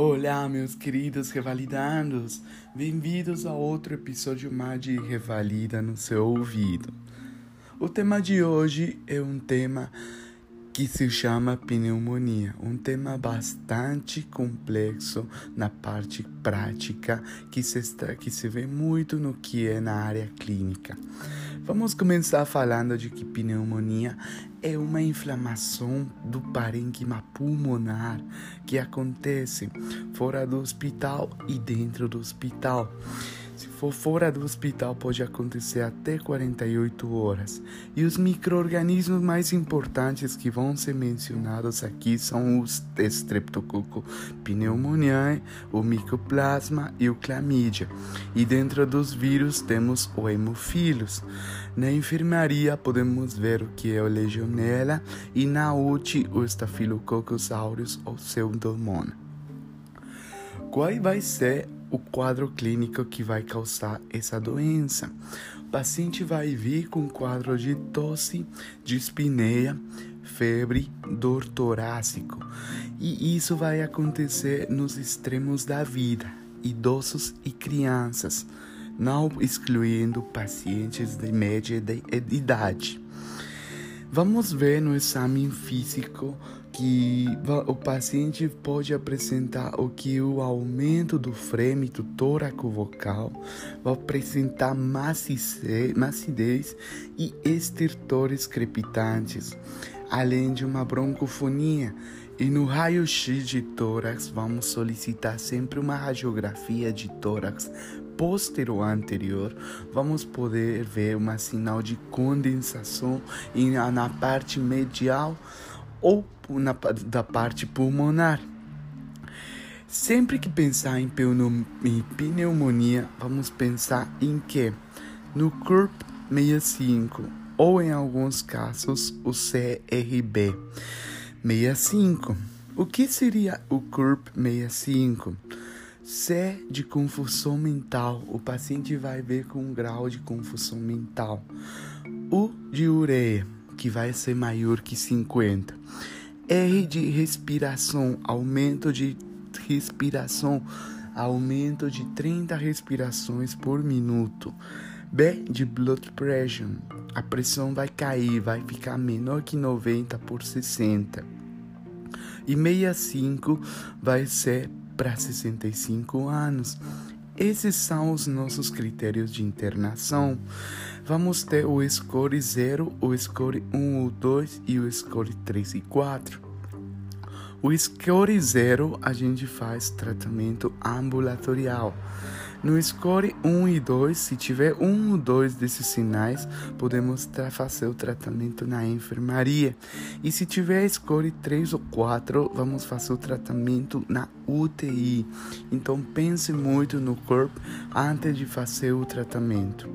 Olá, meus queridos revalidandos! Bem-vindos a outro episódio mais de Revalida no seu ouvido. O tema de hoje é um tema que se chama pneumonia, um tema bastante complexo na parte prática que se, está, que se vê muito no que é na área clínica. Vamos começar falando de que pneumonia é uma inflamação do parênquima pulmonar que acontece fora do hospital e dentro do hospital. Se for fora do hospital, pode acontecer até 48 horas. E os micro-organismos mais importantes que vão ser mencionados aqui são os Streptococcus pneumoniae, o Mycoplasma e o Chlamydia. E dentro dos vírus temos o Hemophilus. Na enfermaria podemos ver o que é o Legionella e na UTI o Staphylococcus aureus ou Pseudomonas. Qual vai ser o quadro clínico que vai causar essa doença. O paciente vai vir com quadro de tosse, dispneia, febre, dor torácico. E isso vai acontecer nos extremos da vida, idosos e crianças, não excluindo pacientes de média idade. Vamos ver no exame físico que o paciente pode apresentar o que o aumento do frêmito tóraco-vocal vai apresentar macidez e estertores crepitantes, além de uma broncofonia. E no raio-x de tórax, vamos solicitar sempre uma radiografia de tórax posterior anterior, vamos poder ver uma sinal de condensação na parte medial ou na, da parte pulmonar. Sempre que pensar em pneumonia, vamos pensar em que no CURP 65 ou em alguns casos o CRB 65. O que seria o CURP 65? C de confusão mental, o paciente vai ver com um grau de confusão mental. U de ureia, que vai ser maior que 50. R de respiração, aumento de respiração, aumento de 30 respirações por minuto. B de blood pressure, a pressão vai cair, vai ficar menor que 90 por 60. E 65 vai ser para 65 anos. Esses são os nossos critérios de internação. Vamos ter o score 0, o score 1 ou 2 e o score 3 e 4. O score 0 a gente faz tratamento ambulatorial. No score 1 e 2, se tiver um ou dois desses sinais, podemos fazer o tratamento na enfermaria. E se tiver score 3 ou 4, vamos fazer o tratamento na UTI. Então pense muito no corpo antes de fazer o tratamento.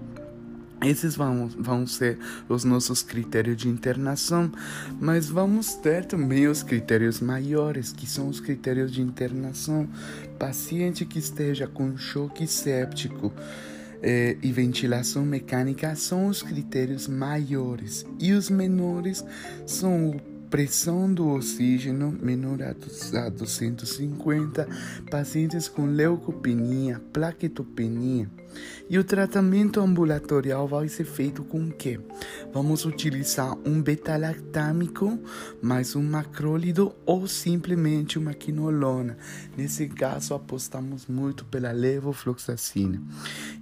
Esses vão, vão ser os nossos critérios de internação, mas vamos ter também os critérios maiores, que são os critérios de internação. Paciente que esteja com choque séptico eh, e ventilação mecânica são os critérios maiores, e os menores são pressão do oxígeno menor a 250, pacientes com leucopenia, plaquetopenia. E o tratamento ambulatorial vai ser feito com o quê? Vamos utilizar um beta-lactâmico mais um macrólido ou simplesmente uma quinolona. Nesse caso, apostamos muito pela levofloxacina.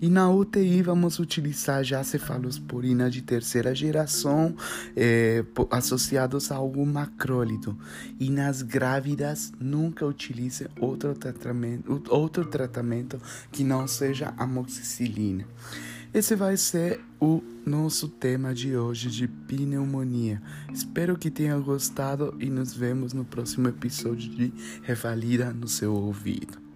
E na UTI, vamos utilizar já cefalosporina de terceira geração eh, associados a algum macrólido. E nas grávidas, nunca utilize outro tratamento, outro tratamento que não seja amoxicilina. Esse vai ser o nosso tema de hoje de pneumonia. Espero que tenha gostado e nos vemos no próximo episódio de Revalida no seu ouvido.